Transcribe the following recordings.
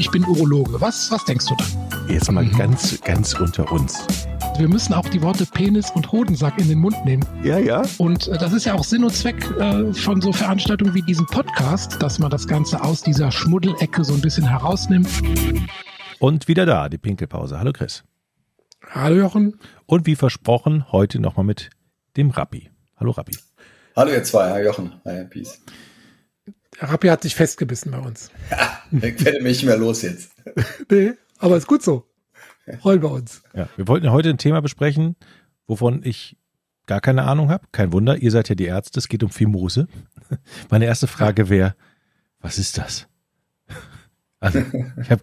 ich bin Urologe. Was, was denkst du dann? Jetzt mal mhm. ganz, ganz unter uns. Wir müssen auch die Worte Penis und Hodensack in den Mund nehmen. Ja, ja. Und äh, das ist ja auch Sinn und Zweck äh, von so Veranstaltungen wie diesem Podcast, dass man das Ganze aus dieser Schmuddelecke so ein bisschen herausnimmt. Und wieder da, die Pinkelpause. Hallo Chris. Hallo Jochen. Und wie versprochen, heute nochmal mit dem Rappi. Hallo Rappi. Hallo ihr zwei, Herr Jochen. Hi, Peace. Der Rappi hat sich festgebissen bei uns. Ja, ich werde mich nicht mehr los jetzt. nee, aber ist gut so. Freuen wir uns. Ja, wir wollten heute ein Thema besprechen, wovon ich gar keine Ahnung habe. Kein Wunder, ihr seid ja die Ärzte, es geht um Fimose. Meine erste Frage wäre, was ist das? Also, ich hab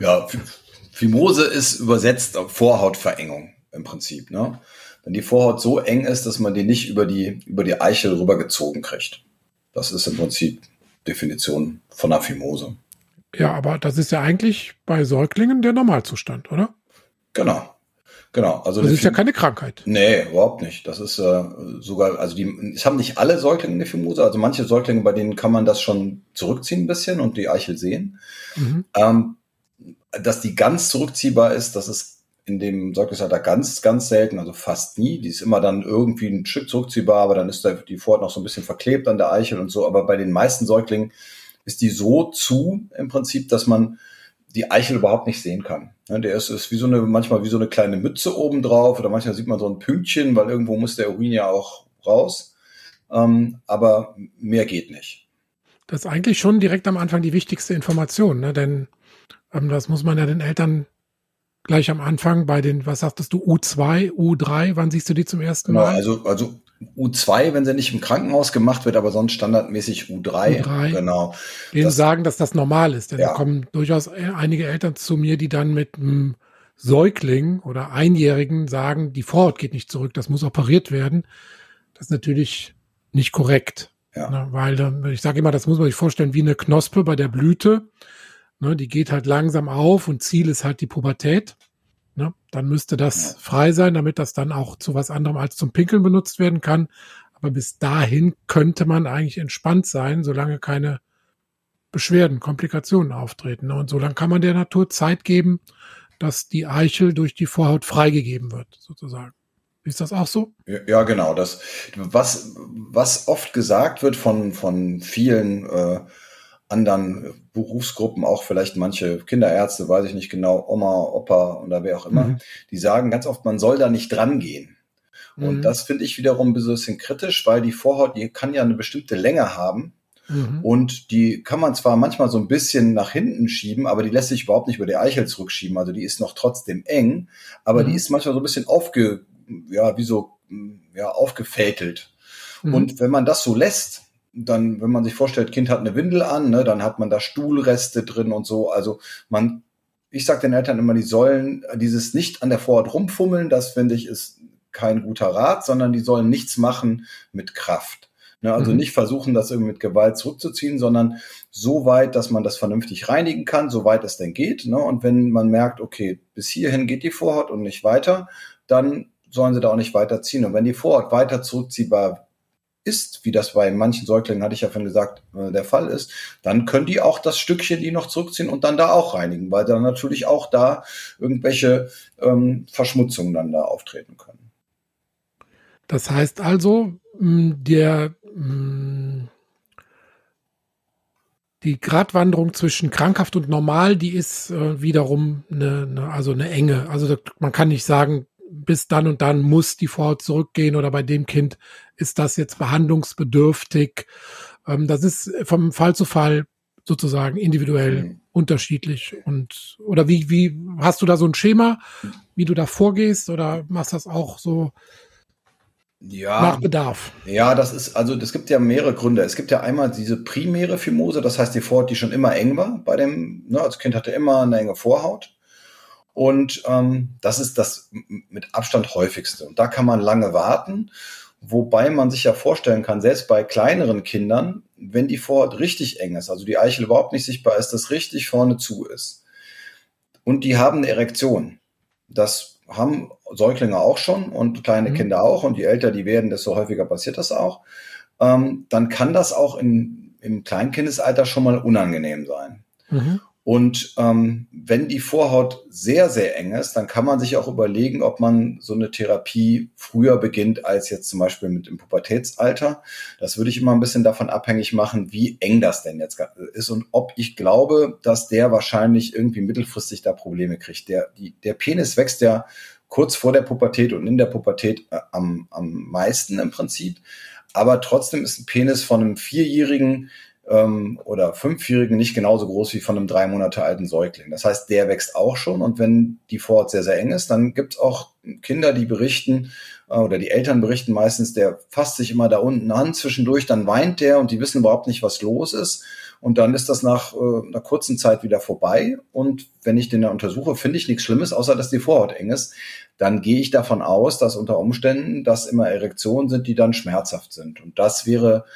ja, Fimose ist übersetzt Vorhautverengung im Prinzip. Ne? Wenn die Vorhaut so eng ist, dass man die nicht über die, über die Eichel rübergezogen kriegt. Das ist im Prinzip Definition von einer Fimose. Ja, aber das ist ja eigentlich bei Säuglingen der Normalzustand, oder? Genau. Genau. Also das ist ja keine Krankheit. Nee, überhaupt nicht. Das ist äh, sogar, also die, es haben nicht alle Säuglinge eine Fimose, also manche Säuglinge, bei denen kann man das schon zurückziehen ein bisschen und die Eichel sehen. Mhm. Ähm, dass die ganz zurückziehbar ist, das ist in dem Säuglingsalter ganz, ganz selten, also fast nie. Die ist immer dann irgendwie ein Stück zurückziehbar, aber dann ist da die Vorhaut noch so ein bisschen verklebt an der Eichel und so. Aber bei den meisten Säuglingen ist die so zu im Prinzip, dass man die Eichel überhaupt nicht sehen kann. Ja, der ist, ist wie so eine, manchmal wie so eine kleine Mütze oben drauf oder manchmal sieht man so ein Pünktchen, weil irgendwo muss der Urin ja auch raus. Ähm, aber mehr geht nicht. Das ist eigentlich schon direkt am Anfang die wichtigste Information, ne? denn ähm, das muss man ja den Eltern gleich am Anfang bei den, was sagtest du, U2, U3, wann siehst du die zum ersten genau, Mal? Also, also U2, wenn sie nicht im Krankenhaus gemacht wird, aber sonst standardmäßig U3. U3. Genau. Denen das, sagen, dass das normal ist. Denn ja. da kommen durchaus einige Eltern zu mir, die dann mit einem Säugling oder Einjährigen sagen, die Vorhaut geht nicht zurück, das muss operiert werden. Das ist natürlich nicht korrekt. Ja. Ne, weil ich sage immer, das muss man sich vorstellen wie eine Knospe bei der Blüte. Ne, die geht halt langsam auf und Ziel ist halt die Pubertät. Ne, dann müsste das frei sein, damit das dann auch zu was anderem als zum Pinkeln benutzt werden kann. Aber bis dahin könnte man eigentlich entspannt sein, solange keine Beschwerden, Komplikationen auftreten. Ne? Und solange kann man der Natur Zeit geben, dass die Eichel durch die Vorhaut freigegeben wird, sozusagen. Ist das auch so? Ja, genau. Das, was, was oft gesagt wird von, von vielen äh, anderen Berufsgruppen, auch vielleicht manche Kinderärzte, weiß ich nicht genau, Oma, Opa oder wer auch immer, mhm. die sagen ganz oft, man soll da nicht dran gehen. Und mhm. das finde ich wiederum ein bisschen kritisch, weil die Vorhaut, die kann ja eine bestimmte Länge haben. Mhm. Und die kann man zwar manchmal so ein bisschen nach hinten schieben, aber die lässt sich überhaupt nicht über die Eichel zurückschieben. Also die ist noch trotzdem eng, aber die mhm. ist manchmal so ein bisschen aufge, ja, wie so, ja, aufgefältelt. Mhm. Und wenn man das so lässt, dann, wenn man sich vorstellt, Kind hat eine Windel an, ne, dann hat man da Stuhlreste drin und so. Also man, ich sage den Eltern immer, die sollen dieses nicht an der Vorhaut rumfummeln, das finde ich ist kein guter Rat, sondern die sollen nichts machen mit Kraft. Ne, also mhm. nicht versuchen, das irgendwie mit Gewalt zurückzuziehen, sondern so weit, dass man das vernünftig reinigen kann, so weit es denn geht. Ne? Und wenn man merkt, okay, bis hierhin geht die Vorhaut und nicht weiter, dann sollen sie da auch nicht weiterziehen. Und wenn die Vorhaut weiter zurückziehbar ist, wie das bei manchen Säuglingen, hatte ich ja vorhin gesagt, äh, der Fall ist, dann können die auch das Stückchen, die noch zurückziehen und dann da auch reinigen, weil dann natürlich auch da irgendwelche ähm, Verschmutzungen dann da auftreten können. Das heißt also, der die Gratwanderung zwischen krankhaft und normal, die ist äh, wiederum eine, also eine enge. Also man kann nicht sagen, bis dann und dann muss die Vorhaut zurückgehen oder bei dem Kind ist das jetzt behandlungsbedürftig. Ähm, das ist vom Fall zu Fall sozusagen individuell mhm. unterschiedlich. Und oder wie, wie hast du da so ein Schema, wie du da vorgehst oder machst das auch so ja, nach Bedarf? Ja, das ist, also es gibt ja mehrere Gründe. Es gibt ja einmal diese primäre Fimose, das heißt die Vorhaut, die schon immer eng war bei dem, ne, als Kind hatte immer eine enge Vorhaut. Und ähm, das ist das mit Abstand häufigste. Und da kann man lange warten. Wobei man sich ja vorstellen kann, selbst bei kleineren Kindern, wenn die Vorhaut richtig eng ist, also die Eichel überhaupt nicht sichtbar ist, das richtig vorne zu ist. Und die haben eine Erektion. Das haben Säuglinge auch schon und kleine mhm. Kinder auch. Und je älter die werden, desto häufiger passiert das auch. Ähm, dann kann das auch in, im Kleinkindesalter schon mal unangenehm sein. Mhm. Und ähm, wenn die Vorhaut sehr, sehr eng ist, dann kann man sich auch überlegen, ob man so eine Therapie früher beginnt als jetzt zum Beispiel mit dem Pubertätsalter. Das würde ich immer ein bisschen davon abhängig machen, wie eng das denn jetzt ist und ob ich glaube, dass der wahrscheinlich irgendwie mittelfristig da Probleme kriegt. Der, die, der Penis wächst ja kurz vor der Pubertät und in der Pubertät äh, am, am meisten im Prinzip. Aber trotzdem ist ein Penis von einem Vierjährigen ähm, oder Fünfjährigen nicht genauso groß wie von einem drei Monate alten Säugling. Das heißt, der wächst auch schon und wenn die Vorhaut sehr, sehr eng ist, dann gibt es auch Kinder, die berichten äh, oder die Eltern berichten meistens, der fasst sich immer da unten an, zwischendurch dann weint der und die wissen überhaupt nicht, was los ist. Und dann ist das nach äh, einer kurzen Zeit wieder vorbei. Und wenn ich den da untersuche, finde ich nichts Schlimmes, außer dass die Vorhaut eng ist. Dann gehe ich davon aus, dass unter Umständen das immer Erektionen sind, die dann schmerzhaft sind. Und das wäre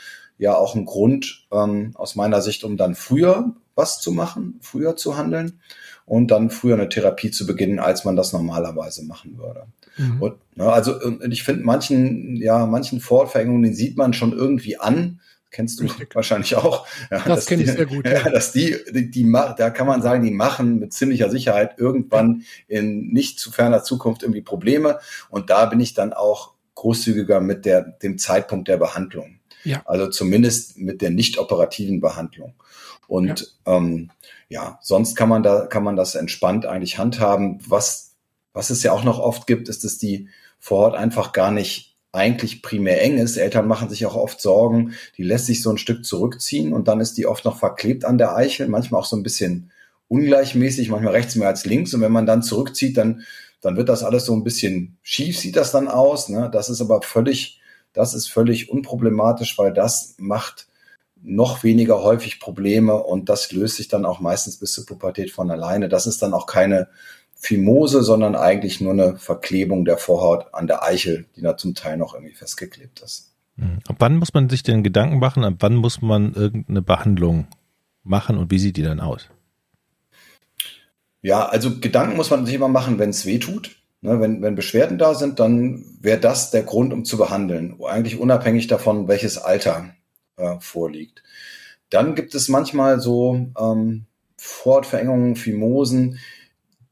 ja auch ein Grund ähm, aus meiner Sicht, um dann früher was zu machen, früher zu handeln und dann früher eine Therapie zu beginnen, als man das normalerweise machen würde. Mhm. Und, ne, also ich finde manchen, ja, manchen Fortverengungen, den sieht man schon irgendwie an. Kennst du Richtig. wahrscheinlich auch. Ja, das kenne ich sehr gut. Ja, ja. dass die, die, die, da kann man sagen, die machen mit ziemlicher Sicherheit irgendwann in nicht zu ferner Zukunft irgendwie Probleme. Und da bin ich dann auch großzügiger mit der, dem Zeitpunkt der Behandlung. Ja. Also zumindest mit der nicht operativen Behandlung. Und ja. Ähm, ja, sonst kann man da kann man das entspannt eigentlich handhaben. Was was es ja auch noch oft gibt, ist, dass die vor Ort einfach gar nicht eigentlich primär eng ist. Eltern machen sich auch oft Sorgen, die lässt sich so ein Stück zurückziehen und dann ist die oft noch verklebt an der Eichel, manchmal auch so ein bisschen ungleichmäßig, manchmal rechts mehr als links. Und wenn man dann zurückzieht, dann, dann wird das alles so ein bisschen schief, sieht das dann aus. Ne? Das ist aber völlig das ist völlig unproblematisch, weil das macht noch weniger häufig Probleme und das löst sich dann auch meistens bis zur Pubertät von alleine. Das ist dann auch keine Fimose, sondern eigentlich nur eine Verklebung der Vorhaut an der Eichel, die da zum Teil noch irgendwie festgeklebt ist. Hm. Ab wann muss man sich denn Gedanken machen? Ab wann muss man irgendeine Behandlung machen und wie sieht die dann aus? Ja, also Gedanken muss man sich immer machen, wenn es weh tut. Ne, wenn, wenn Beschwerden da sind, dann wäre das der Grund, um zu behandeln, eigentlich unabhängig davon, welches Alter äh, vorliegt. Dann gibt es manchmal so ähm, Fortverengungen, Fimosen.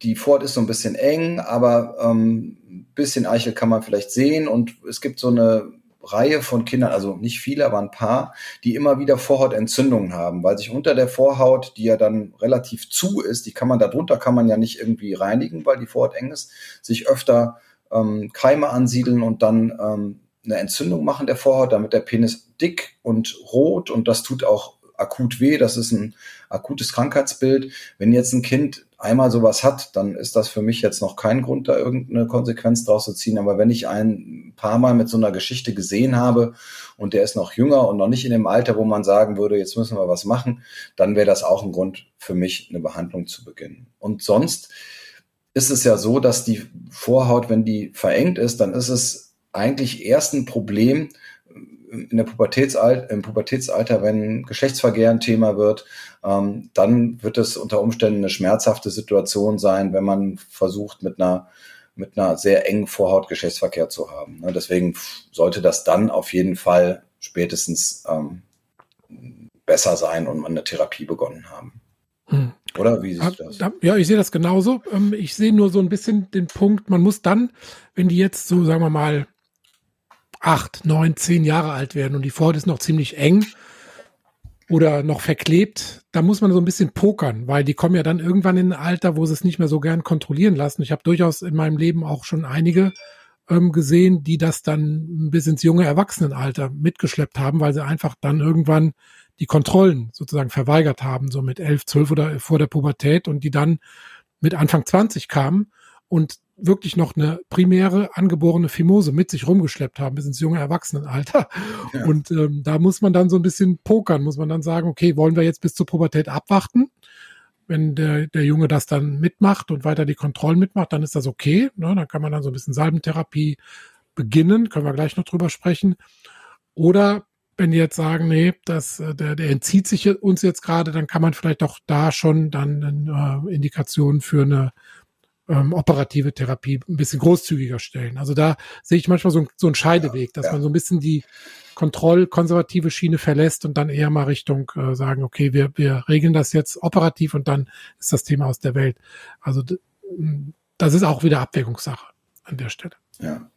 Die Fort ist so ein bisschen eng, aber ähm, bisschen Eichel kann man vielleicht sehen und es gibt so eine Reihe von Kindern, also nicht viele, aber ein paar, die immer wieder Vorhautentzündungen haben, weil sich unter der Vorhaut, die ja dann relativ zu ist, die kann man darunter kann man ja nicht irgendwie reinigen, weil die Vorhaut eng ist, sich öfter ähm, Keime ansiedeln und dann ähm, eine Entzündung machen der Vorhaut, damit der Penis dick und rot und das tut auch akut weh. Das ist ein akutes Krankheitsbild. Wenn jetzt ein Kind einmal sowas hat, dann ist das für mich jetzt noch kein Grund, da irgendeine Konsequenz draus zu ziehen. Aber wenn ich ein paar Mal mit so einer Geschichte gesehen habe und der ist noch jünger und noch nicht in dem Alter, wo man sagen würde, jetzt müssen wir was machen, dann wäre das auch ein Grund für mich, eine Behandlung zu beginnen. Und sonst ist es ja so, dass die Vorhaut, wenn die verengt ist, dann ist es eigentlich erst ein Problem, in der Pubertätsalter, im Pubertätsalter, wenn Geschlechtsverkehr ein Thema wird, ähm, dann wird es unter Umständen eine schmerzhafte Situation sein, wenn man versucht, mit einer mit einer sehr engen Vorhaut Geschlechtsverkehr zu haben. Ne? Deswegen sollte das dann auf jeden Fall spätestens ähm, besser sein und man eine Therapie begonnen haben. Hm. Oder wie siehst du das? Ja, ich sehe das genauso. Ähm, ich sehe nur so ein bisschen den Punkt, man muss dann, wenn die jetzt so, sagen wir mal, acht, neun, zehn Jahre alt werden und die Vorhaut ist noch ziemlich eng oder noch verklebt, da muss man so ein bisschen pokern, weil die kommen ja dann irgendwann in ein Alter, wo sie es nicht mehr so gern kontrollieren lassen. Ich habe durchaus in meinem Leben auch schon einige ähm, gesehen, die das dann bis ins junge Erwachsenenalter mitgeschleppt haben, weil sie einfach dann irgendwann die Kontrollen sozusagen verweigert haben, so mit elf, zwölf oder vor der Pubertät und die dann mit Anfang 20 kamen und wirklich noch eine primäre angeborene Fimose mit sich rumgeschleppt haben bis ins junge Erwachsenenalter. Ja. Und ähm, da muss man dann so ein bisschen pokern, muss man dann sagen, okay, wollen wir jetzt bis zur Pubertät abwarten? Wenn der, der Junge das dann mitmacht und weiter die Kontrollen mitmacht, dann ist das okay. Ne? Dann kann man dann so ein bisschen Salbentherapie beginnen, können wir gleich noch drüber sprechen. Oder wenn die jetzt sagen, nee, das, äh, der, der entzieht sich uns jetzt gerade, dann kann man vielleicht auch da schon dann äh, Indikationen für eine ähm, operative Therapie ein bisschen großzügiger stellen. Also da sehe ich manchmal so, so einen Scheideweg, dass ja. man so ein bisschen die kontrollkonservative Schiene verlässt und dann eher mal Richtung äh, sagen, okay, wir, wir regeln das jetzt operativ und dann ist das Thema aus der Welt. Also das ist auch wieder Abwägungssache an der Stelle. Ja.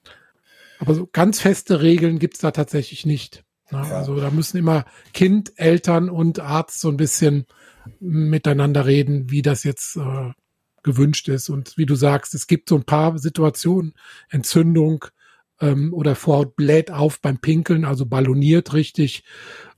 Aber so ganz feste Regeln gibt's da tatsächlich nicht. Ne? Ja. Also da müssen immer Kind, Eltern und Arzt so ein bisschen miteinander reden, wie das jetzt äh, gewünscht ist. Und wie du sagst, es gibt so ein paar Situationen, Entzündung ähm, oder Vorhaut bläht auf beim Pinkeln, also balloniert richtig.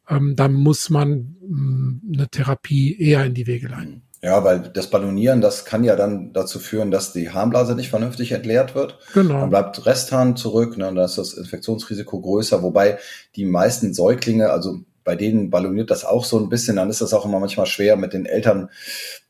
Ähm, dann muss man mh, mm, eine Therapie eher in die Wege leiten. Ja, weil das Ballonieren, das kann ja dann dazu führen, dass die Harnblase nicht vernünftig entleert wird. Genau. Dann bleibt Resthahn zurück, ne, und dann ist das Infektionsrisiko größer, wobei die meisten Säuglinge, also bei denen balloniert das auch so ein bisschen, dann ist das auch immer manchmal schwer mit den Eltern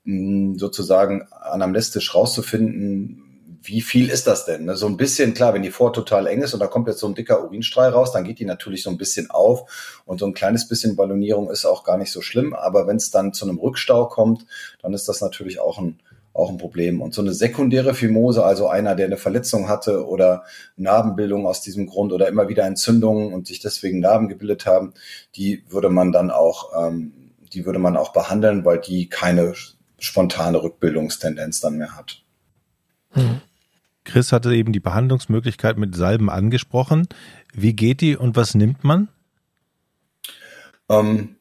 sozusagen anamnestisch rauszufinden, wie viel ist das denn? Ne? So ein bisschen, klar, wenn die Vor total eng ist und da kommt jetzt so ein dicker Urinstrahl raus, dann geht die natürlich so ein bisschen auf und so ein kleines bisschen Ballonierung ist auch gar nicht so schlimm. Aber wenn es dann zu einem Rückstau kommt, dann ist das natürlich auch ein, auch ein Problem. Und so eine sekundäre Fimose, also einer, der eine Verletzung hatte oder Narbenbildung aus diesem Grund oder immer wieder Entzündungen und sich deswegen Narben gebildet haben, die würde man dann auch, ähm, die würde man auch behandeln, weil die keine spontane Rückbildungstendenz dann mehr hat. Hm. Chris hatte eben die Behandlungsmöglichkeit mit Salben angesprochen. Wie geht die und was nimmt man? Ähm,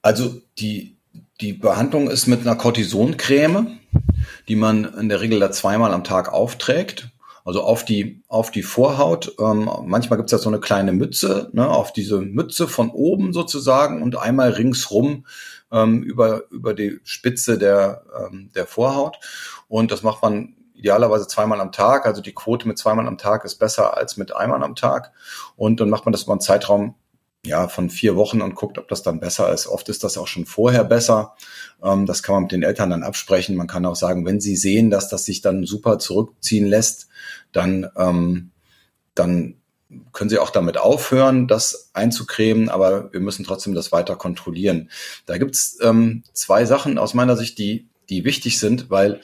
also die, die Behandlung ist mit einer Cortisoncreme, die man in der Regel da zweimal am Tag aufträgt. Also auf die, auf die Vorhaut. Ähm, manchmal gibt es ja so eine kleine Mütze, ne, auf diese Mütze von oben sozusagen und einmal ringsrum ähm, über, über die Spitze der, ähm, der Vorhaut. Und das macht man idealerweise zweimal am Tag. Also die Quote mit zweimal am Tag ist besser als mit einmal am Tag. Und dann macht man das über einen Zeitraum ja, von vier Wochen und guckt, ob das dann besser ist. Oft ist das auch schon vorher besser. Ähm, das kann man mit den Eltern dann absprechen. Man kann auch sagen, wenn sie sehen, dass das sich dann super zurückziehen lässt, dann, ähm, dann können sie auch damit aufhören, das einzucremen, aber wir müssen trotzdem das weiter kontrollieren. Da gibt's ähm, zwei Sachen aus meiner Sicht, die die wichtig sind, weil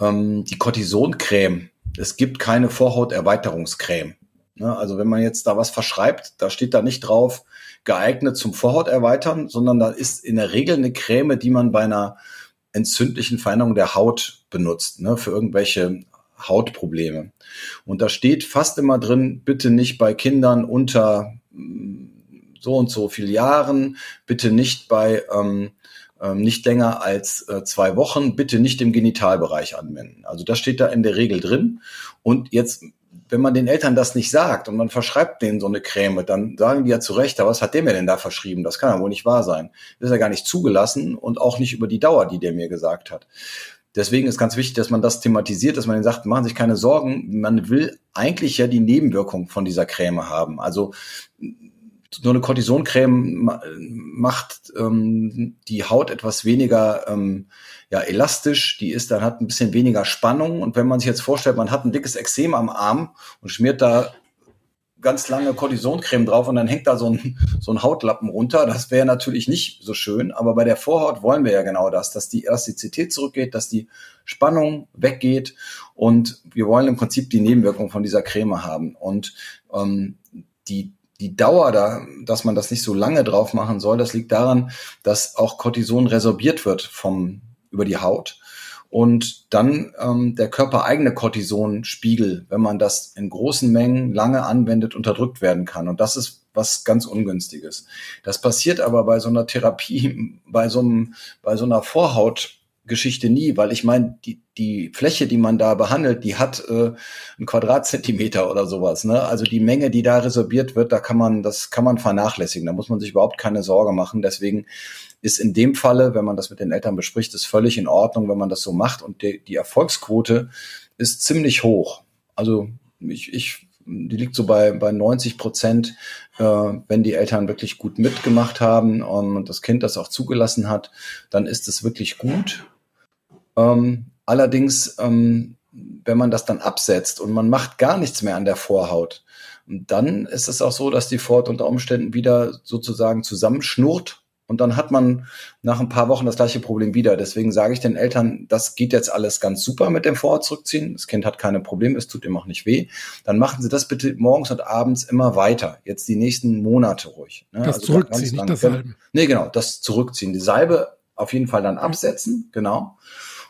ähm, die Cortisoncreme, es gibt keine Vorhauterweiterungscreme. Ne? Also wenn man jetzt da was verschreibt, da steht da nicht drauf, geeignet zum Vorhauterweitern, sondern da ist in der Regel eine Creme, die man bei einer entzündlichen Veränderung der Haut benutzt, ne, für irgendwelche Hautprobleme. Und da steht fast immer drin, bitte nicht bei Kindern unter mm, so und so viel Jahren, bitte nicht bei ähm, ähm, nicht länger als äh, zwei Wochen, bitte nicht im Genitalbereich anwenden. Also das steht da in der Regel drin. Und jetzt, wenn man den Eltern das nicht sagt und man verschreibt denen so eine Creme, dann sagen die ja zu Recht, was hat der mir denn da verschrieben? Das kann ja wohl nicht wahr sein. Das ist ja gar nicht zugelassen und auch nicht über die Dauer, die der mir gesagt hat. Deswegen ist ganz wichtig, dass man das thematisiert, dass man denen sagt, machen sich keine Sorgen. Man will eigentlich ja die Nebenwirkung von dieser Creme haben. Also so eine Cortisoncreme macht ähm, die Haut etwas weniger ähm, ja, elastisch, die ist dann hat ein bisschen weniger Spannung und wenn man sich jetzt vorstellt, man hat ein dickes Exem am Arm und schmiert da ganz lange Cortisoncreme drauf und dann hängt da so ein, so ein Hautlappen runter. Das wäre natürlich nicht so schön, aber bei der Vorhaut wollen wir ja genau das, dass die Elastizität zurückgeht, dass die Spannung weggeht und wir wollen im Prinzip die Nebenwirkung von dieser Creme haben. Und ähm, die die Dauer da, dass man das nicht so lange drauf machen soll, das liegt daran, dass auch Cortison resorbiert wird vom, über die Haut und dann ähm, der körpereigene Cortisonspiegel, wenn man das in großen Mengen lange anwendet, unterdrückt werden kann. Und das ist was ganz Ungünstiges. Das passiert aber bei so einer Therapie, bei so, einem, bei so einer Vorhaut, Geschichte nie, weil ich meine, die, die Fläche, die man da behandelt, die hat äh, einen Quadratzentimeter oder sowas. Ne? Also die Menge, die da resorbiert wird, da kann man, das kann man vernachlässigen. Da muss man sich überhaupt keine Sorge machen. Deswegen ist in dem Falle, wenn man das mit den Eltern bespricht, ist völlig in Ordnung, wenn man das so macht. Und die, die Erfolgsquote ist ziemlich hoch. Also ich, ich die liegt so bei, bei 90 Prozent, äh, wenn die Eltern wirklich gut mitgemacht haben und das Kind das auch zugelassen hat, dann ist es wirklich gut. Ähm, allerdings, ähm, wenn man das dann absetzt und man macht gar nichts mehr an der Vorhaut, dann ist es auch so, dass die Vorhaut unter Umständen wieder sozusagen zusammenschnurrt und dann hat man nach ein paar Wochen das gleiche Problem wieder. Deswegen sage ich den Eltern, das geht jetzt alles ganz super mit dem Vorort zurückziehen. Das Kind hat keine Probleme, es tut ihm auch nicht weh. Dann machen Sie das bitte morgens und abends immer weiter. Jetzt die nächsten Monate ruhig. Ne? Das also zurückziehen, nicht das Salben. Nee, genau, das zurückziehen. Die Salbe auf jeden Fall dann absetzen, genau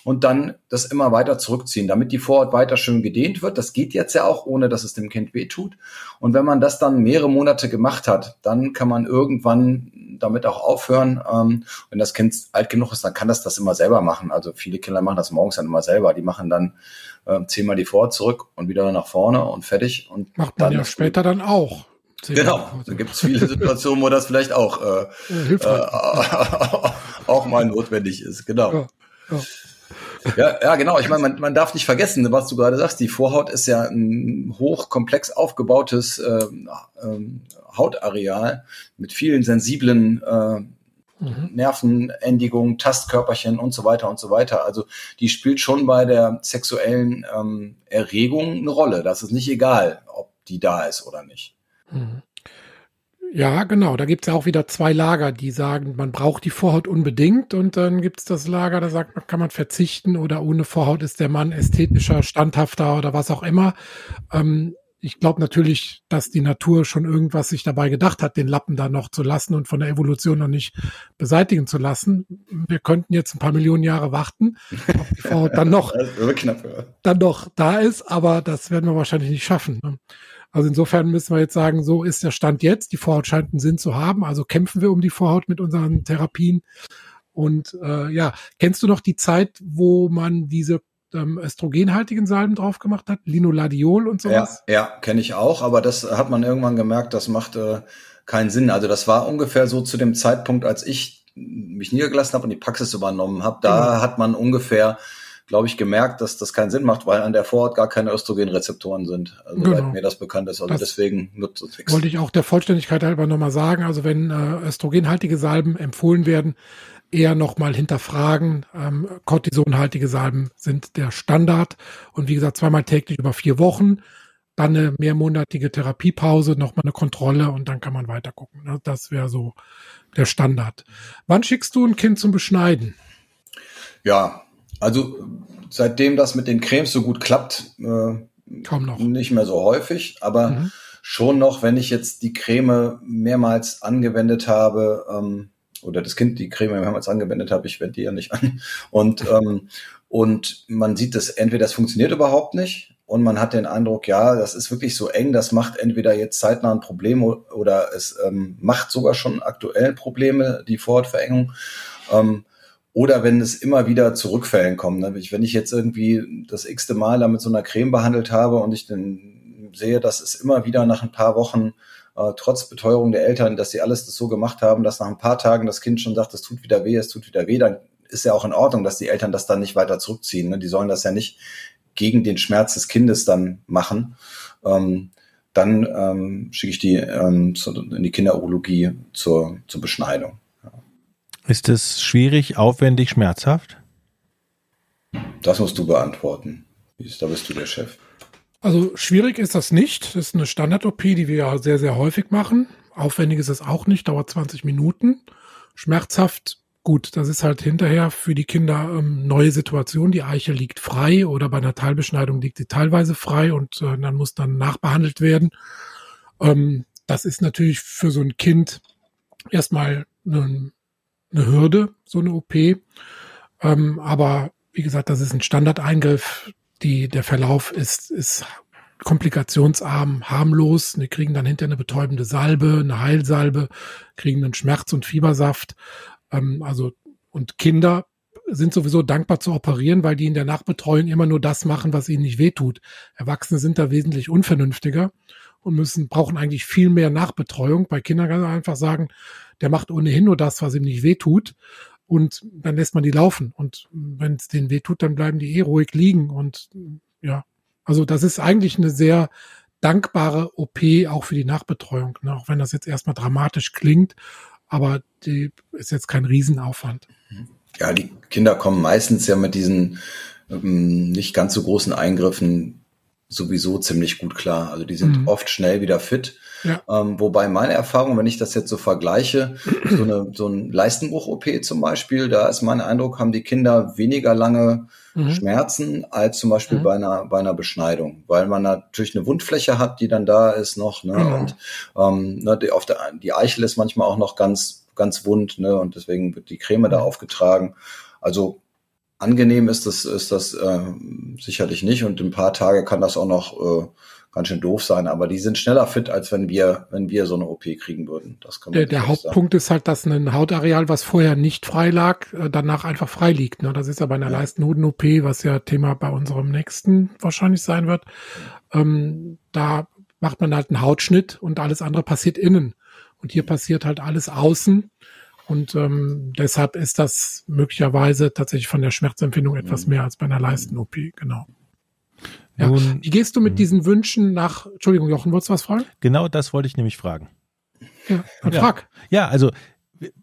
und dann das immer weiter zurückziehen, damit die Vorhaut weiter schön gedehnt wird. Das geht jetzt ja auch, ohne dass es dem Kind wehtut. Und wenn man das dann mehrere Monate gemacht hat, dann kann man irgendwann damit auch aufhören. Ähm, wenn das Kind alt genug ist, dann kann das das immer selber machen. Also viele Kinder machen das morgens dann immer selber. Die machen dann äh, zehnmal die Vorhaut zurück und wieder nach vorne und fertig. Und Macht man ja später dann auch. Genau, da gibt es viele Situationen, wo das vielleicht auch, äh, äh, auch mal notwendig ist. Genau. Ja, ja. Ja, ja, genau. Ich meine, man, man darf nicht vergessen, was du gerade sagst. Die Vorhaut ist ja ein hochkomplex aufgebautes äh, ähm, Hautareal mit vielen sensiblen äh, mhm. Nervenendigungen, Tastkörperchen und so weiter und so weiter. Also die spielt schon bei der sexuellen ähm, Erregung eine Rolle. Das ist nicht egal, ob die da ist oder nicht. Mhm. Ja, genau. Da gibt es ja auch wieder zwei Lager, die sagen, man braucht die Vorhaut unbedingt und dann gibt es das Lager, da sagt man, kann man verzichten oder ohne Vorhaut ist der Mann ästhetischer, standhafter oder was auch immer. Ähm, ich glaube natürlich, dass die Natur schon irgendwas sich dabei gedacht hat, den Lappen da noch zu lassen und von der Evolution noch nicht beseitigen zu lassen. Wir könnten jetzt ein paar Millionen Jahre warten, ob die Vorhaut dann noch, knapp, ja. dann noch da ist, aber das werden wir wahrscheinlich nicht schaffen. Ne? Also insofern müssen wir jetzt sagen, so ist der Stand jetzt. Die Vorhaut scheint einen Sinn zu haben. Also kämpfen wir um die Vorhaut mit unseren Therapien. Und äh, ja, kennst du noch die Zeit, wo man diese ähm, östrogenhaltigen Salben drauf gemacht hat? Linoladiol und sowas? Ja, ja kenne ich auch, aber das hat man irgendwann gemerkt, das macht äh, keinen Sinn. Also das war ungefähr so zu dem Zeitpunkt, als ich mich niedergelassen habe und die Praxis übernommen habe. Da genau. hat man ungefähr glaube ich, gemerkt, dass das keinen Sinn macht, weil an der Vorhaut gar keine Östrogenrezeptoren sind, also genau. mir das bekannt ist. Also das deswegen nutzt es nichts. Wollte ich auch der Vollständigkeit halber nochmal sagen. Also wenn äh, östrogenhaltige Salben empfohlen werden, eher nochmal hinterfragen. Ähm, Cortisonhaltige Salben sind der Standard. Und wie gesagt, zweimal täglich über vier Wochen. Dann eine mehrmonatige Therapiepause, nochmal eine Kontrolle und dann kann man weiter gucken. Ne? Das wäre so der Standard. Wann schickst du ein Kind zum Beschneiden? Ja, also seitdem das mit den Cremes so gut klappt, äh, Kaum noch. nicht mehr so häufig, aber mhm. schon noch, wenn ich jetzt die Creme mehrmals angewendet habe, ähm, oder das Kind die Creme mehrmals angewendet habe, ich wende die ja nicht an. Und, ähm, und man sieht das, entweder das funktioniert überhaupt nicht und man hat den Eindruck, ja, das ist wirklich so eng, das macht entweder jetzt zeitnah ein Problem oder es ähm, macht sogar schon aktuell Probleme, die Vorhautverengung. Ähm, oder wenn es immer wieder zu Rückfällen kommt. Ne? Wenn ich jetzt irgendwie das x-te Mal da mit so einer Creme behandelt habe und ich dann sehe, dass es immer wieder nach ein paar Wochen, äh, trotz Beteuerung der Eltern, dass sie alles das so gemacht haben, dass nach ein paar Tagen das Kind schon sagt, es tut wieder weh, es tut wieder weh, dann ist ja auch in Ordnung, dass die Eltern das dann nicht weiter zurückziehen. Ne? Die sollen das ja nicht gegen den Schmerz des Kindes dann machen. Ähm, dann ähm, schicke ich die ähm, zu, in die Kinderurologie zur, zur Beschneidung. Ist es schwierig, aufwendig, schmerzhaft? Das musst du beantworten. Da bist du der Chef. Also schwierig ist das nicht. Das ist eine Standard-OP, die wir ja sehr, sehr häufig machen. Aufwendig ist es auch nicht, dauert 20 Minuten. Schmerzhaft, gut, das ist halt hinterher für die Kinder ähm, neue Situation. Die Eiche liegt frei oder bei einer Teilbeschneidung liegt sie teilweise frei und äh, dann muss dann nachbehandelt werden. Ähm, das ist natürlich für so ein Kind erstmal ein eine Hürde, so eine OP. Ähm, aber wie gesagt, das ist ein Standardeingriff. Die, der Verlauf ist, ist komplikationsarm, harmlos. Die kriegen dann hinterher eine betäubende Salbe, eine Heilsalbe, kriegen einen Schmerz- und Fiebersaft. Ähm, also, und Kinder sind sowieso dankbar zu operieren, weil die in der Nachbetreuung immer nur das machen, was ihnen nicht wehtut. Erwachsene sind da wesentlich unvernünftiger und müssen, brauchen eigentlich viel mehr Nachbetreuung. Bei Kindern kann man einfach sagen, der macht ohnehin nur das, was ihm nicht wehtut. Und dann lässt man die laufen. Und wenn es denen wehtut, dann bleiben die eh ruhig liegen. Und ja, also das ist eigentlich eine sehr dankbare OP auch für die Nachbetreuung. Ne? Auch wenn das jetzt erstmal dramatisch klingt, aber die ist jetzt kein Riesenaufwand. Ja, die Kinder kommen meistens ja mit diesen ähm, nicht ganz so großen Eingriffen sowieso ziemlich gut klar. Also die sind mhm. oft schnell wieder fit Ja. Ähm, wobei meine Erfahrung, wenn ich das jetzt so vergleiche, so, eine, so ein Leistenbruch-OP zum Beispiel, da ist mein Eindruck, haben die Kinder weniger lange mhm. Schmerzen als zum Beispiel mhm. bei, einer, bei einer Beschneidung, weil man natürlich eine Wundfläche hat, die dann da ist noch. Ne? Mhm. Und ähm, ne, die, auf der, die Eichel ist manchmal auch noch ganz, ganz wund ne? und deswegen wird die Creme da mhm. aufgetragen. Also angenehm ist das, ist das äh, sicherlich nicht und ein paar Tage kann das auch noch äh, ganz schön doof sein, aber die sind schneller fit, als wenn wir, wenn wir so eine OP kriegen würden. Das kann man der der Hauptpunkt sagen. ist halt, dass ein Hautareal, was vorher nicht frei lag, äh, danach einfach frei liegt. Ne? Das ist ja bei einer ja. Leistenhoden-OP, was ja Thema bei unserem nächsten wahrscheinlich sein wird. Ähm, da macht man halt einen Hautschnitt und alles andere passiert innen. Und hier passiert halt alles außen. Und ähm, deshalb ist das möglicherweise tatsächlich von der Schmerzempfindung etwas mhm. mehr als bei einer Leisten-OP, genau. Ja. Nun, Wie gehst du mit hm. diesen Wünschen nach, Entschuldigung, Jochen, wolltest du was fragen? Genau das wollte ich nämlich fragen. Ja, dann ja. frag. Ja, also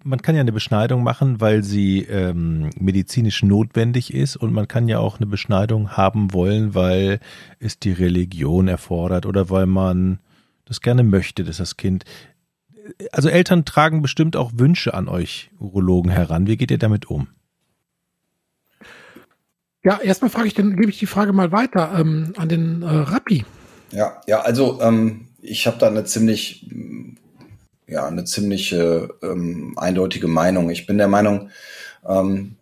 man kann ja eine Beschneidung machen, weil sie ähm, medizinisch notwendig ist und man kann ja auch eine Beschneidung haben wollen, weil es die Religion erfordert oder weil man das gerne möchte, dass das Kind. Also Eltern tragen bestimmt auch Wünsche an euch Urologen heran. Wie geht ihr damit um? Ja, erstmal frage ich, dann gebe ich die Frage mal weiter ähm, an den äh, Rappi. Ja, ja, also ähm, ich habe da eine ziemlich, ja, eine ziemliche ähm, eindeutige Meinung. Ich bin der Meinung, ähm,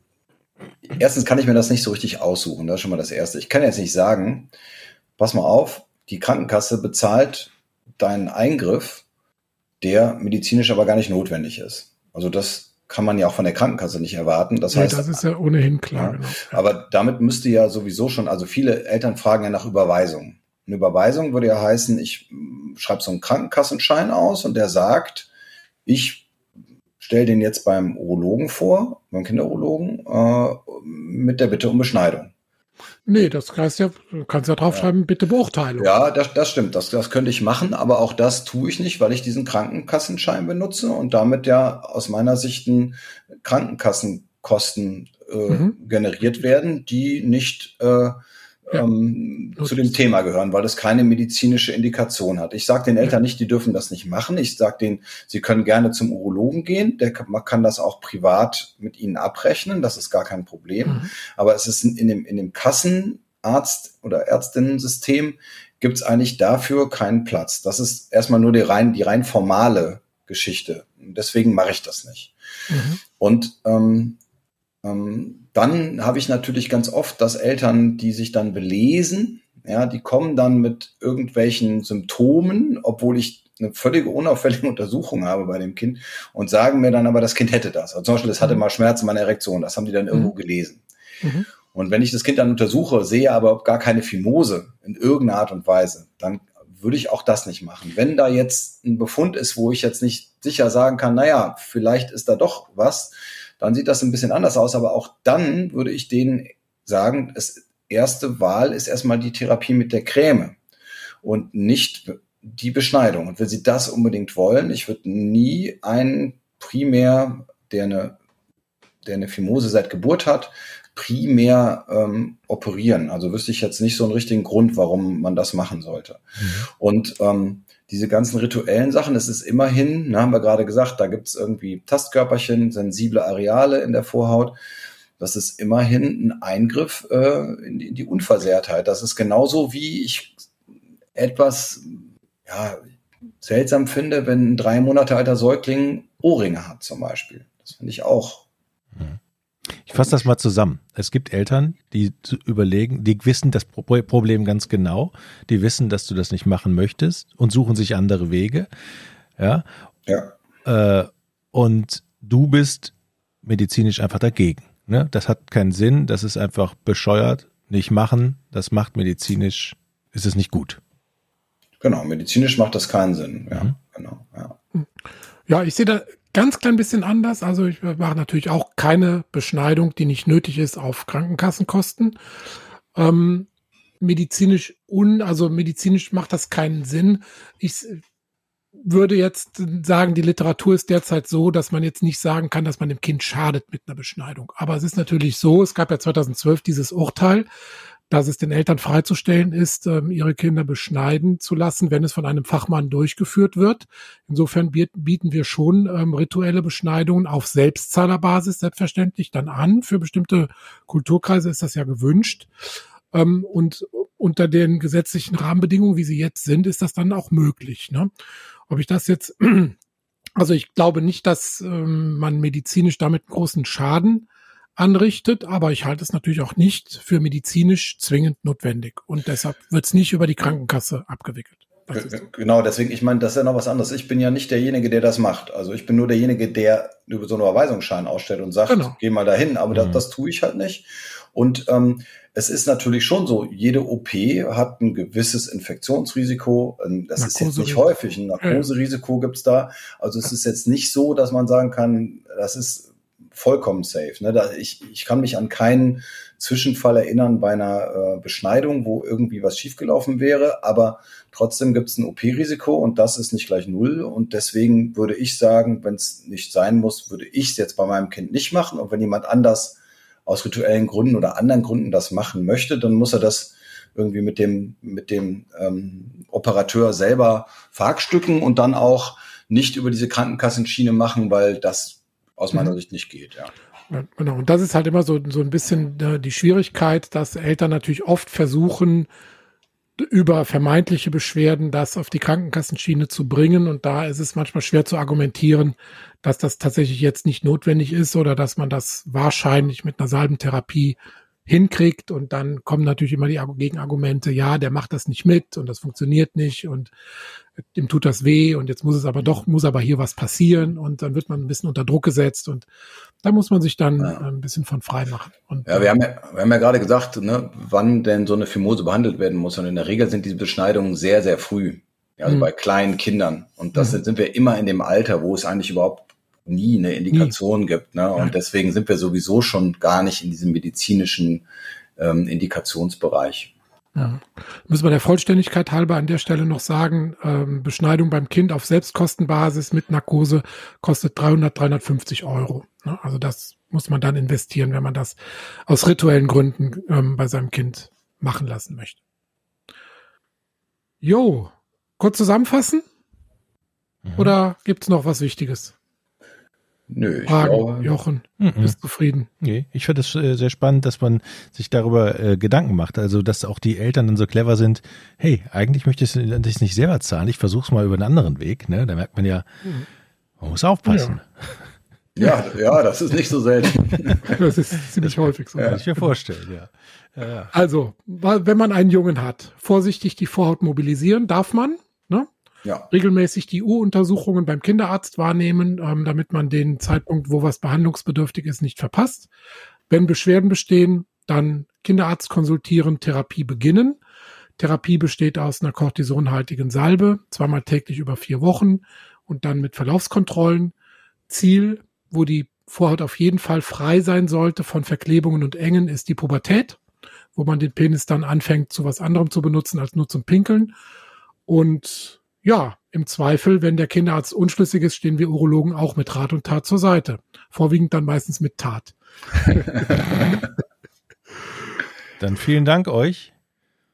erstens kann ich mir das nicht so richtig aussuchen. Das ist schon mal das Erste. Ich kann jetzt nicht sagen, pass mal auf, die Krankenkasse bezahlt deinen Eingriff, der medizinisch aber gar nicht notwendig ist. Also das kann man ja auch von der Krankenkasse nicht erwarten. Das nee, heißt, das ist ja ohnehin klar. Ja, genau. Aber damit müsste ja sowieso schon, also viele Eltern fragen ja nach Überweisung. Eine Überweisung würde ja heißen, ich schreibe so einen Krankenkassenschein aus und der sagt, ich stelle den jetzt beim Urologen vor, beim Kinderurologen, äh, mit der Bitte um Beschneidung. Nee, das heißt ja, du kannst ja draufschreiben, ja. bitte Beurteilung. Ja, das, das stimmt. Das, das könnte ich machen, aber auch das tue ich nicht, weil ich diesen Krankenkassenschein benutze und damit ja aus meiner Sicht ein Krankenkassenkosten äh, mhm. generiert werden, die nicht äh, ähm, zu dem Thema gehören, weil es keine medizinische Indikation hat. Ich sage den Eltern nicht, die dürfen das nicht machen. Ich sage denen, sie können gerne zum Urologen gehen. Der man kann das auch privat mit ihnen abrechnen. Das ist gar kein Problem. Mhm. Aber es ist in dem, in dem Kassenarzt- oder Ärztinnen-System gibt es eigentlich dafür keinen Platz. Das ist erstmal nur die rein, die rein formale Geschichte. Deswegen mache ich das nicht. Mhm. Und ähm, ähm, dann habe ich natürlich ganz oft, dass Eltern, die sich dann belesen, ja, die kommen dann mit irgendwelchen Symptomen, obwohl ich eine völlige unauffällige Untersuchung habe bei dem Kind und sagen mir dann aber, das Kind hätte das. Also zum Beispiel, es hatte mhm. mal Schmerzen bei einer Erektion. Das haben die dann irgendwo mhm. gelesen. Mhm. Und wenn ich das Kind dann untersuche, sehe aber gar keine Fimose in irgendeiner Art und Weise, dann würde ich auch das nicht machen. Wenn da jetzt ein Befund ist, wo ich jetzt nicht sicher sagen kann, naja, vielleicht ist da doch was, dann sieht das ein bisschen anders aus. Aber auch dann würde ich denen sagen, das erste Wahl ist erstmal die Therapie mit der Creme und nicht die Beschneidung. Und wenn Sie das unbedingt wollen, ich würde nie einen primär, der eine, der eine Fimose seit Geburt hat, primär ähm, operieren. Also wüsste ich jetzt nicht so einen richtigen Grund, warum man das machen sollte. Mhm. Und ähm, diese ganzen rituellen Sachen, es ist immerhin, na, haben wir gerade gesagt, da gibt es irgendwie Tastkörperchen, sensible Areale in der Vorhaut. Das ist immerhin ein Eingriff äh, in, die, in die Unversehrtheit. Das ist genauso wie ich etwas ja, seltsam finde, wenn ein drei Monate alter Säugling Ohrringe hat zum Beispiel. Das finde ich auch. Mhm. Ich fasse das mal zusammen. Es gibt Eltern, die überlegen, die wissen das Problem ganz genau, die wissen, dass du das nicht machen möchtest und suchen sich andere Wege. Ja. ja. Äh, und du bist medizinisch einfach dagegen. Ne? Das hat keinen Sinn, das ist einfach bescheuert, nicht machen, das macht medizinisch, ist es nicht gut. Genau, medizinisch macht das keinen Sinn. Ja, mhm. genau. Ja. ja, ich sehe da ganz klein bisschen anders. Also ich mache natürlich auch keine Beschneidung, die nicht nötig ist auf Krankenkassenkosten. Ähm, medizinisch un, also medizinisch macht das keinen Sinn. Ich würde jetzt sagen, die Literatur ist derzeit so, dass man jetzt nicht sagen kann, dass man dem Kind schadet mit einer Beschneidung. Aber es ist natürlich so, es gab ja 2012 dieses Urteil, dass es den Eltern freizustellen ist, ähm, ihre Kinder beschneiden zu lassen, wenn es von einem Fachmann durchgeführt wird. Insofern bieten wir schon ähm, rituelle Beschneidungen auf Selbstzahlerbasis selbstverständlich dann an. Für bestimmte Kulturkreise ist das ja gewünscht. Ähm, und unter den gesetzlichen Rahmenbedingungen, wie sie jetzt sind, ist das dann auch möglich. Ne? Ob ich das jetzt, also ich glaube nicht, dass ähm, man medizinisch damit großen Schaden anrichtet, aber ich halte es natürlich auch nicht für medizinisch zwingend notwendig und deshalb wird es nicht über die Krankenkasse abgewickelt. Genau, deswegen, ich meine, das ist ja noch was anderes. Ich bin ja nicht derjenige, der das macht. Also ich bin nur derjenige, der über so einen Überweisungsschein ausstellt und sagt, genau. geh mal dahin, aber mhm. das, das tue ich halt nicht. Und ähm, es ist natürlich schon so, jede OP hat ein gewisses Infektionsrisiko. Ähm, das ist jetzt nicht häufig, ein Narkoserisiko gibt's da. Also es ist jetzt nicht so, dass man sagen kann, das ist vollkommen safe. Ne? Da, ich, ich kann mich an keinen Zwischenfall erinnern bei einer äh, Beschneidung, wo irgendwie was schiefgelaufen wäre, aber trotzdem gibt es ein OP-Risiko und das ist nicht gleich null. Und deswegen würde ich sagen, wenn es nicht sein muss, würde ich es jetzt bei meinem Kind nicht machen. Und wenn jemand anders aus rituellen Gründen oder anderen Gründen das machen möchte, dann muss er das irgendwie mit dem, mit dem ähm, Operateur selber verhackstücken und dann auch nicht über diese Krankenkassenschiene machen, weil das aus meiner mhm. Sicht nicht geht, ja. ja. Genau, und das ist halt immer so, so ein bisschen äh, die Schwierigkeit, dass Eltern natürlich oft versuchen, über vermeintliche Beschwerden das auf die Krankenkassenschiene zu bringen. Und da ist es manchmal schwer zu argumentieren, dass das tatsächlich jetzt nicht notwendig ist oder dass man das wahrscheinlich mit einer Salbentherapie hinkriegt und dann kommen natürlich immer die Gegenargumente, ja, der macht das nicht mit und das funktioniert nicht und dem tut das weh und jetzt muss es aber doch, muss aber hier was passieren und dann wird man ein bisschen unter Druck gesetzt und da muss man sich dann ja. ein bisschen von frei machen. Und, ja, wir haben ja, wir haben ja gerade gesagt, ne, wann denn so eine Phimose behandelt werden muss und in der Regel sind diese Beschneidungen sehr, sehr früh. Also mhm. bei kleinen Kindern. Und das mhm. sind wir immer in dem Alter, wo es eigentlich überhaupt nie eine Indikation nie. gibt. Ne? Und deswegen sind wir sowieso schon gar nicht in diesem medizinischen ähm, Indikationsbereich. Ja. Müssen wir der Vollständigkeit halber an der Stelle noch sagen, ähm, Beschneidung beim Kind auf Selbstkostenbasis mit Narkose kostet 300, 350 Euro. Ne? Also das muss man dann investieren, wenn man das aus rituellen Gründen ähm, bei seinem Kind machen lassen möchte. Jo, kurz zusammenfassen? Mhm. Oder gibt's noch was Wichtiges? Nö, ich Fragen, glaube, Jochen, mhm. bist zufrieden? Nee, ich finde es äh, sehr spannend, dass man sich darüber äh, Gedanken macht. Also, dass auch die Eltern dann so clever sind, hey, eigentlich möchte ich es nicht selber zahlen, ich versuche es mal über einen anderen Weg. Ne? Da merkt man ja, man muss aufpassen. Ja. ja. Ja, das ist nicht so selten. das ist ziemlich häufig so. Ja. Kann ich mir vorstellen, ja. Ja, ja. Also, wenn man einen Jungen hat, vorsichtig die Vorhaut mobilisieren, darf man? Ja. regelmäßig die U-Untersuchungen beim Kinderarzt wahrnehmen, ähm, damit man den Zeitpunkt, wo was behandlungsbedürftig ist, nicht verpasst. Wenn Beschwerden bestehen, dann Kinderarzt konsultieren, Therapie beginnen. Therapie besteht aus einer kortisonhaltigen Salbe, zweimal täglich über vier Wochen und dann mit Verlaufskontrollen. Ziel, wo die Vorhaut auf jeden Fall frei sein sollte von Verklebungen und Engen, ist die Pubertät, wo man den Penis dann anfängt, zu was anderem zu benutzen als nur zum Pinkeln. Und ja, im Zweifel, wenn der Kinderarzt unschlüssig ist, stehen wir Urologen auch mit Rat und Tat zur Seite. Vorwiegend dann meistens mit Tat. dann vielen Dank euch.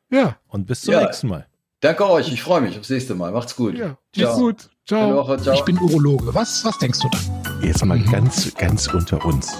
Ja. Und bis zum ja. nächsten Mal. Danke euch, ich freue mich aufs nächste Mal. Macht's gut. Ja, Ciao. gut. Ciao. Woche, ciao. Ich bin Urologe. Was, was denkst du da? Jetzt mal mhm. ganz, ganz unter uns.